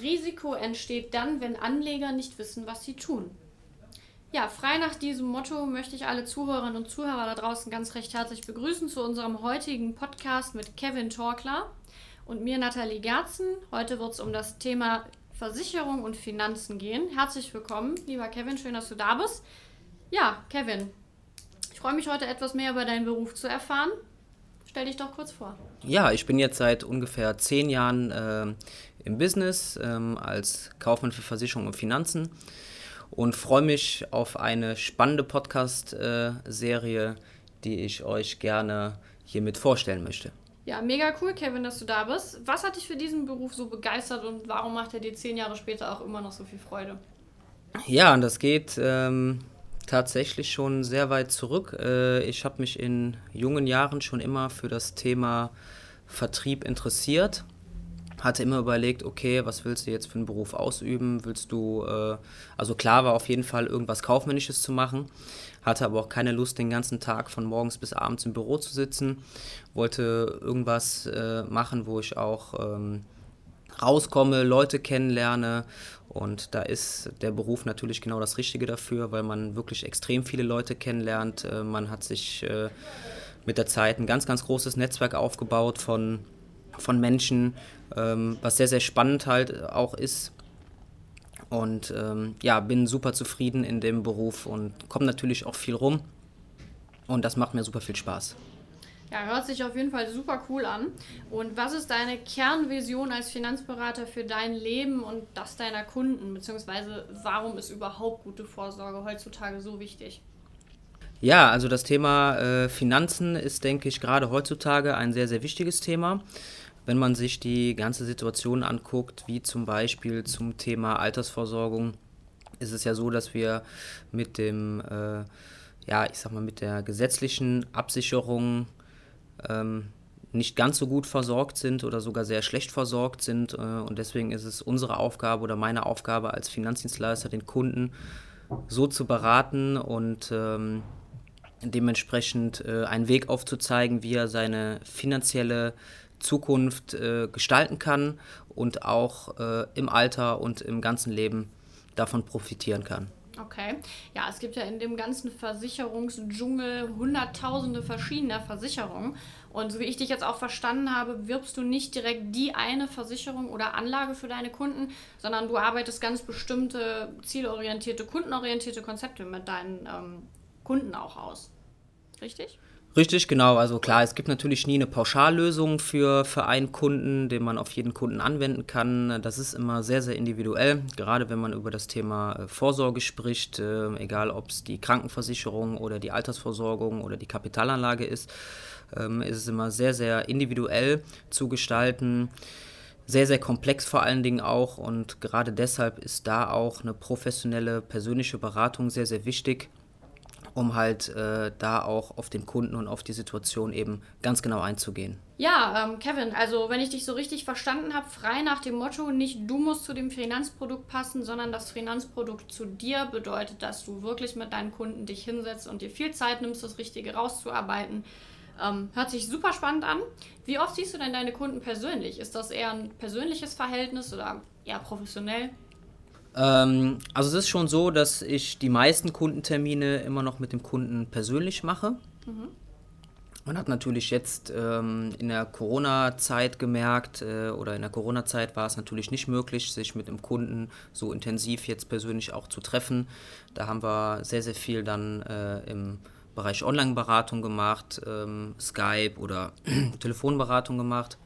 Risiko entsteht dann, wenn Anleger nicht wissen, was sie tun. Ja, frei nach diesem Motto möchte ich alle Zuhörerinnen und Zuhörer da draußen ganz recht herzlich begrüßen zu unserem heutigen Podcast mit Kevin Torkler und mir Nathalie Gerzen. Heute wird es um das Thema Versicherung und Finanzen gehen. Herzlich willkommen, lieber Kevin, schön, dass du da bist. Ja, Kevin, ich freue mich heute etwas mehr über deinen Beruf zu erfahren. Stell dich doch kurz vor. Ja, ich bin jetzt seit ungefähr zehn Jahren äh, im Business ähm, als Kaufmann für Versicherung und Finanzen und freue mich auf eine spannende Podcast-Serie, äh, die ich euch gerne hiermit vorstellen möchte. Ja, mega cool, Kevin, dass du da bist. Was hat dich für diesen Beruf so begeistert und warum macht er dir zehn Jahre später auch immer noch so viel Freude? Ja, und das geht ähm, tatsächlich schon sehr weit zurück. Äh, ich habe mich in jungen Jahren schon immer für das Thema Vertrieb interessiert hatte immer überlegt, okay, was willst du jetzt für einen Beruf ausüben? Willst du, äh, also klar war auf jeden Fall irgendwas Kaufmännisches zu machen, hatte aber auch keine Lust, den ganzen Tag von morgens bis abends im Büro zu sitzen, wollte irgendwas äh, machen, wo ich auch ähm, rauskomme, Leute kennenlerne und da ist der Beruf natürlich genau das Richtige dafür, weil man wirklich extrem viele Leute kennenlernt. Äh, man hat sich äh, mit der Zeit ein ganz, ganz großes Netzwerk aufgebaut von von Menschen, ähm, was sehr, sehr spannend halt auch ist. Und ähm, ja, bin super zufrieden in dem Beruf und komme natürlich auch viel rum. Und das macht mir super viel Spaß. Ja, hört sich auf jeden Fall super cool an. Und was ist deine Kernvision als Finanzberater für dein Leben und das deiner Kunden? Beziehungsweise warum ist überhaupt gute Vorsorge heutzutage so wichtig? Ja, also das Thema äh, Finanzen ist, denke ich, gerade heutzutage ein sehr, sehr wichtiges Thema wenn man sich die ganze Situation anguckt, wie zum Beispiel zum Thema Altersversorgung, ist es ja so, dass wir mit dem, äh, ja, ich sag mal, mit der gesetzlichen Absicherung ähm, nicht ganz so gut versorgt sind oder sogar sehr schlecht versorgt sind. Äh, und deswegen ist es unsere Aufgabe oder meine Aufgabe als Finanzdienstleister, den Kunden so zu beraten und ähm, dementsprechend äh, einen Weg aufzuzeigen, wie er seine finanzielle Zukunft äh, gestalten kann und auch äh, im Alter und im ganzen Leben davon profitieren kann. Okay. Ja, es gibt ja in dem ganzen Versicherungsdschungel hunderttausende verschiedener Versicherungen. Und so wie ich dich jetzt auch verstanden habe, wirbst du nicht direkt die eine Versicherung oder Anlage für deine Kunden, sondern du arbeitest ganz bestimmte zielorientierte, kundenorientierte Konzepte mit deinen ähm, Kunden auch aus. Richtig? Richtig, genau. Also klar, es gibt natürlich nie eine Pauschallösung für, für einen Kunden, den man auf jeden Kunden anwenden kann. Das ist immer sehr, sehr individuell, gerade wenn man über das Thema äh, Vorsorge spricht, äh, egal ob es die Krankenversicherung oder die Altersversorgung oder die Kapitalanlage ist, ähm, ist es immer sehr, sehr individuell zu gestalten sehr, sehr komplex vor allen Dingen auch und gerade deshalb ist da auch eine professionelle persönliche Beratung sehr, sehr wichtig, um halt äh, da auch auf den Kunden und auf die Situation eben ganz genau einzugehen. Ja, ähm, Kevin, also wenn ich dich so richtig verstanden habe, frei nach dem Motto, nicht du musst zu dem Finanzprodukt passen, sondern das Finanzprodukt zu dir, bedeutet, dass du wirklich mit deinen Kunden dich hinsetzt und dir viel Zeit nimmst, das Richtige rauszuarbeiten. Ähm, hört sich super spannend an. Wie oft siehst du denn deine Kunden persönlich? Ist das eher ein persönliches Verhältnis oder eher professionell? Ähm, also es ist schon so, dass ich die meisten Kundentermine immer noch mit dem Kunden persönlich mache. Mhm. Man hat natürlich jetzt ähm, in der Corona-Zeit gemerkt, äh, oder in der Corona-Zeit war es natürlich nicht möglich, sich mit dem Kunden so intensiv jetzt persönlich auch zu treffen. Da haben wir sehr, sehr viel dann äh, im Bereich Online-Beratung gemacht, ähm, Skype oder Telefonberatung gemacht.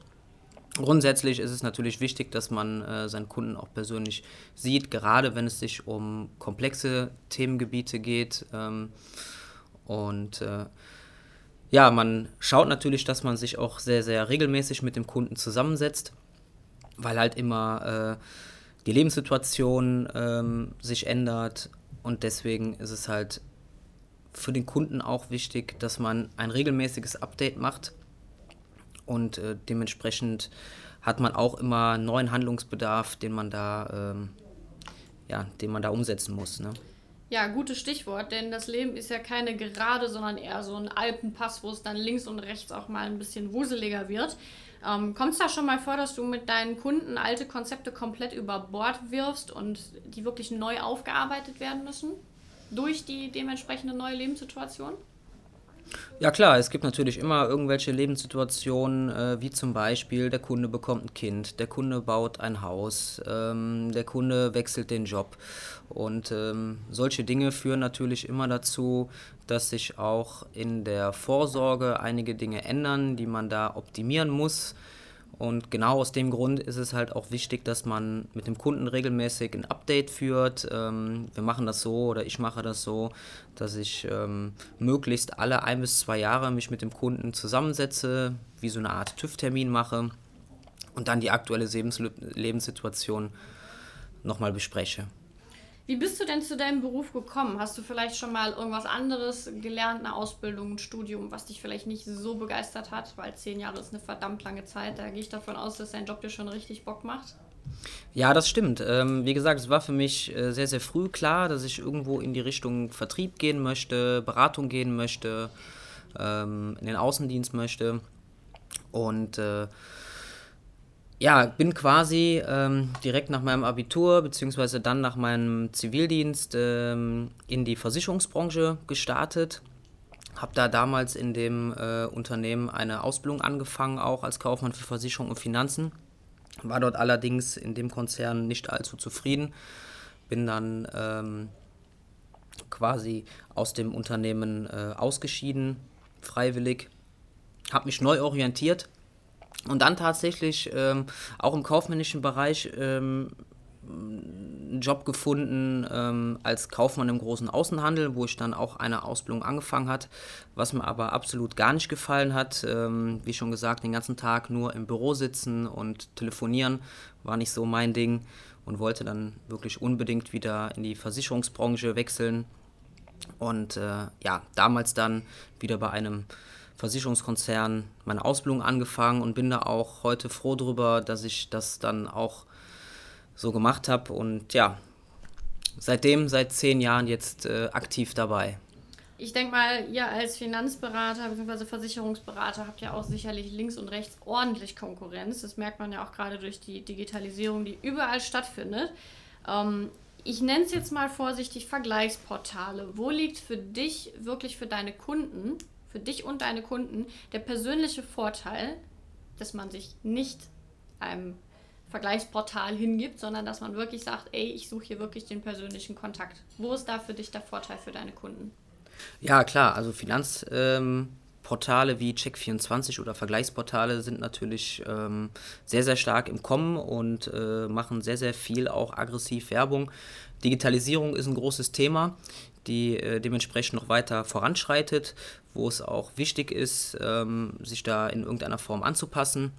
Grundsätzlich ist es natürlich wichtig, dass man äh, seinen Kunden auch persönlich sieht, gerade wenn es sich um komplexe Themengebiete geht. Ähm, und äh, ja, man schaut natürlich, dass man sich auch sehr, sehr regelmäßig mit dem Kunden zusammensetzt, weil halt immer äh, die Lebenssituation ähm, sich ändert und deswegen ist es halt für den Kunden auch wichtig, dass man ein regelmäßiges Update macht und äh, dementsprechend hat man auch immer neuen Handlungsbedarf, den man da, ähm, ja, den man da umsetzen muss. Ne? Ja, gutes Stichwort, denn das Leben ist ja keine gerade, sondern eher so ein Alpenpass, wo es dann links und rechts auch mal ein bisschen wuseliger wird. Ähm, Kommt es da schon mal vor, dass du mit deinen Kunden alte Konzepte komplett über Bord wirfst und die wirklich neu aufgearbeitet werden müssen? Durch die dementsprechende neue Lebenssituation? Ja klar, es gibt natürlich immer irgendwelche Lebenssituationen, äh, wie zum Beispiel der Kunde bekommt ein Kind, der Kunde baut ein Haus, ähm, der Kunde wechselt den Job. Und ähm, solche Dinge führen natürlich immer dazu, dass sich auch in der Vorsorge einige Dinge ändern, die man da optimieren muss. Und genau aus dem Grund ist es halt auch wichtig, dass man mit dem Kunden regelmäßig ein Update führt. Ähm, wir machen das so oder ich mache das so, dass ich ähm, möglichst alle ein bis zwei Jahre mich mit dem Kunden zusammensetze, wie so eine Art TÜV-Termin mache und dann die aktuelle Lebenssituation nochmal bespreche. Wie bist du denn zu deinem Beruf gekommen? Hast du vielleicht schon mal irgendwas anderes gelernt, eine Ausbildung, ein Studium, was dich vielleicht nicht so begeistert hat? Weil zehn Jahre ist eine verdammt lange Zeit. Da gehe ich davon aus, dass dein Job dir schon richtig Bock macht. Ja, das stimmt. Ähm, wie gesagt, es war für mich äh, sehr, sehr früh klar, dass ich irgendwo in die Richtung Vertrieb gehen möchte, Beratung gehen möchte, ähm, in den Außendienst möchte. Und äh, ja, bin quasi ähm, direkt nach meinem Abitur beziehungsweise dann nach meinem Zivildienst ähm, in die Versicherungsbranche gestartet. Habe da damals in dem äh, Unternehmen eine Ausbildung angefangen, auch als Kaufmann für Versicherung und Finanzen. War dort allerdings in dem Konzern nicht allzu zufrieden. Bin dann ähm, quasi aus dem Unternehmen äh, ausgeschieden, freiwillig. Habe mich neu orientiert und dann tatsächlich ähm, auch im kaufmännischen Bereich ähm, einen Job gefunden ähm, als Kaufmann im großen Außenhandel, wo ich dann auch eine Ausbildung angefangen hat, was mir aber absolut gar nicht gefallen hat. Ähm, wie schon gesagt, den ganzen Tag nur im Büro sitzen und telefonieren war nicht so mein Ding und wollte dann wirklich unbedingt wieder in die Versicherungsbranche wechseln. Und äh, ja, damals dann wieder bei einem Versicherungskonzern meine Ausbildung angefangen und bin da auch heute froh darüber, dass ich das dann auch so gemacht habe und ja, seitdem, seit zehn Jahren jetzt äh, aktiv dabei. Ich denke mal, ihr als Finanzberater bzw. Versicherungsberater habt ja auch sicherlich links und rechts ordentlich Konkurrenz. Das merkt man ja auch gerade durch die Digitalisierung, die überall stattfindet. Ähm, ich nenne es jetzt mal vorsichtig Vergleichsportale. Wo liegt für dich wirklich für deine Kunden für dich und deine Kunden der persönliche Vorteil, dass man sich nicht einem Vergleichsportal hingibt, sondern dass man wirklich sagt, ey, ich suche hier wirklich den persönlichen Kontakt. Wo ist da für dich der Vorteil für deine Kunden? Ja, klar, also Finanzportale ähm, wie Check24 oder Vergleichsportale sind natürlich ähm, sehr, sehr stark im Kommen und äh, machen sehr, sehr viel auch aggressiv Werbung. Digitalisierung ist ein großes Thema die äh, dementsprechend noch weiter voranschreitet, wo es auch wichtig ist, ähm, sich da in irgendeiner Form anzupassen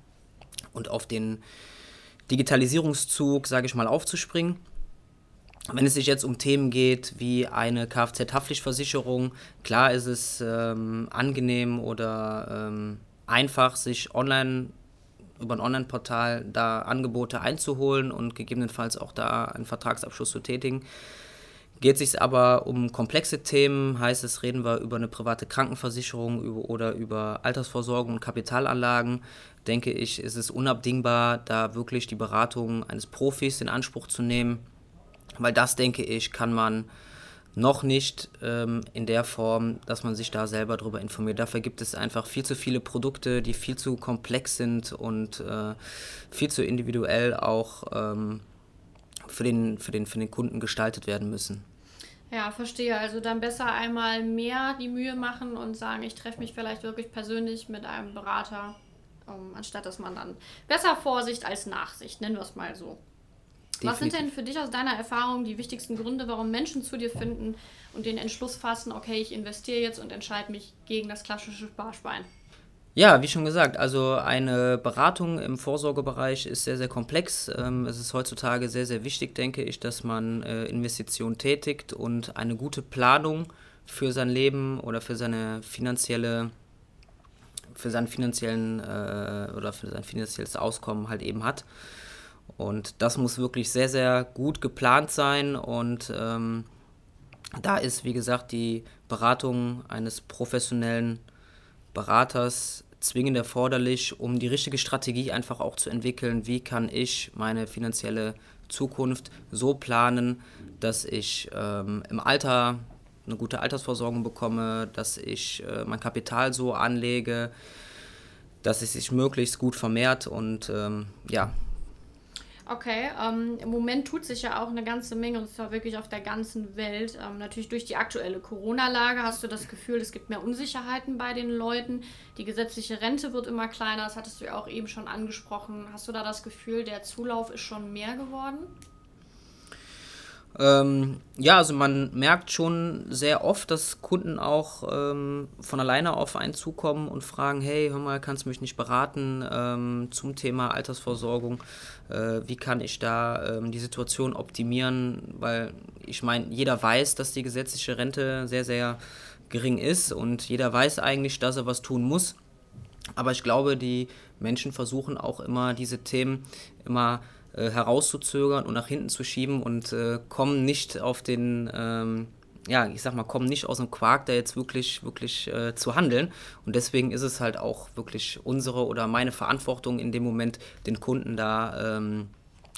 und auf den Digitalisierungszug, sage ich mal, aufzuspringen. Wenn es sich jetzt um Themen geht wie eine Kfz-Haftpflichtversicherung, klar ist es ähm, angenehm oder ähm, einfach, sich online über ein Online-Portal da Angebote einzuholen und gegebenenfalls auch da einen Vertragsabschluss zu tätigen. Geht es sich aber um komplexe Themen, heißt es, reden wir über eine private Krankenversicherung über, oder über Altersvorsorgung und Kapitalanlagen, denke ich, ist es unabdingbar, da wirklich die Beratung eines Profis in Anspruch zu nehmen, weil das, denke ich, kann man noch nicht ähm, in der Form, dass man sich da selber darüber informiert. Dafür gibt es einfach viel zu viele Produkte, die viel zu komplex sind und äh, viel zu individuell auch ähm, für, den, für, den, für den Kunden gestaltet werden müssen. Ja, verstehe. Also dann besser einmal mehr die Mühe machen und sagen, ich treffe mich vielleicht wirklich persönlich mit einem Berater, um, anstatt dass man dann besser Vorsicht als Nachsicht, nennen wir es mal so. Definitiv. Was sind denn für dich aus deiner Erfahrung die wichtigsten Gründe, warum Menschen zu dir finden und den Entschluss fassen, okay, ich investiere jetzt und entscheide mich gegen das klassische Sparschwein? Ja, wie schon gesagt, also eine Beratung im Vorsorgebereich ist sehr, sehr komplex. Ähm, es ist heutzutage sehr, sehr wichtig, denke ich, dass man äh, Investitionen tätigt und eine gute Planung für sein Leben oder für seine finanzielle für seinen finanziellen äh, oder für sein finanzielles Auskommen halt eben hat. Und das muss wirklich sehr, sehr gut geplant sein und ähm, da ist, wie gesagt, die Beratung eines professionellen Beraters zwingend erforderlich, um die richtige Strategie einfach auch zu entwickeln. Wie kann ich meine finanzielle Zukunft so planen, dass ich ähm, im Alter eine gute Altersversorgung bekomme, dass ich äh, mein Kapital so anlege, dass es sich möglichst gut vermehrt und ähm, ja, Okay, ähm, im Moment tut sich ja auch eine ganze Menge und zwar wirklich auf der ganzen Welt. Ähm, natürlich durch die aktuelle Corona-Lage hast du das Gefühl, es gibt mehr Unsicherheiten bei den Leuten. Die gesetzliche Rente wird immer kleiner, das hattest du ja auch eben schon angesprochen. Hast du da das Gefühl, der Zulauf ist schon mehr geworden? Ähm, ja, also man merkt schon sehr oft, dass Kunden auch ähm, von alleine auf einen zukommen und fragen, hey, hör mal, kannst du mich nicht beraten ähm, zum Thema Altersversorgung? Äh, wie kann ich da ähm, die Situation optimieren? Weil ich meine, jeder weiß, dass die gesetzliche Rente sehr, sehr gering ist und jeder weiß eigentlich, dass er was tun muss. Aber ich glaube, die Menschen versuchen auch immer diese Themen immer äh, herauszuzögern und nach hinten zu schieben und äh, kommen nicht auf den, ähm, ja, ich sag mal, kommen nicht aus dem Quark, da jetzt wirklich, wirklich äh, zu handeln. Und deswegen ist es halt auch wirklich unsere oder meine Verantwortung in dem Moment, den Kunden da ähm,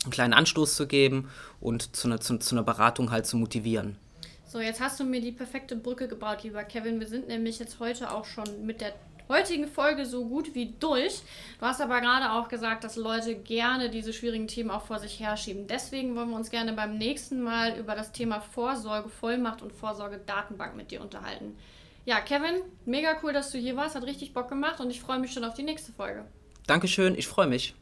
einen kleinen Anstoß zu geben und zu einer, zu, zu einer Beratung halt zu motivieren. So, jetzt hast du mir die perfekte Brücke gebaut, lieber Kevin. Wir sind nämlich jetzt heute auch schon mit der heutigen Folge so gut wie durch. Du hast aber gerade auch gesagt, dass Leute gerne diese schwierigen Themen auch vor sich herschieben. Deswegen wollen wir uns gerne beim nächsten Mal über das Thema Vorsorge, Vollmacht und Vorsorge Datenbank mit dir unterhalten. Ja, Kevin, mega cool, dass du hier warst. Hat richtig Bock gemacht und ich freue mich schon auf die nächste Folge. Dankeschön, ich freue mich.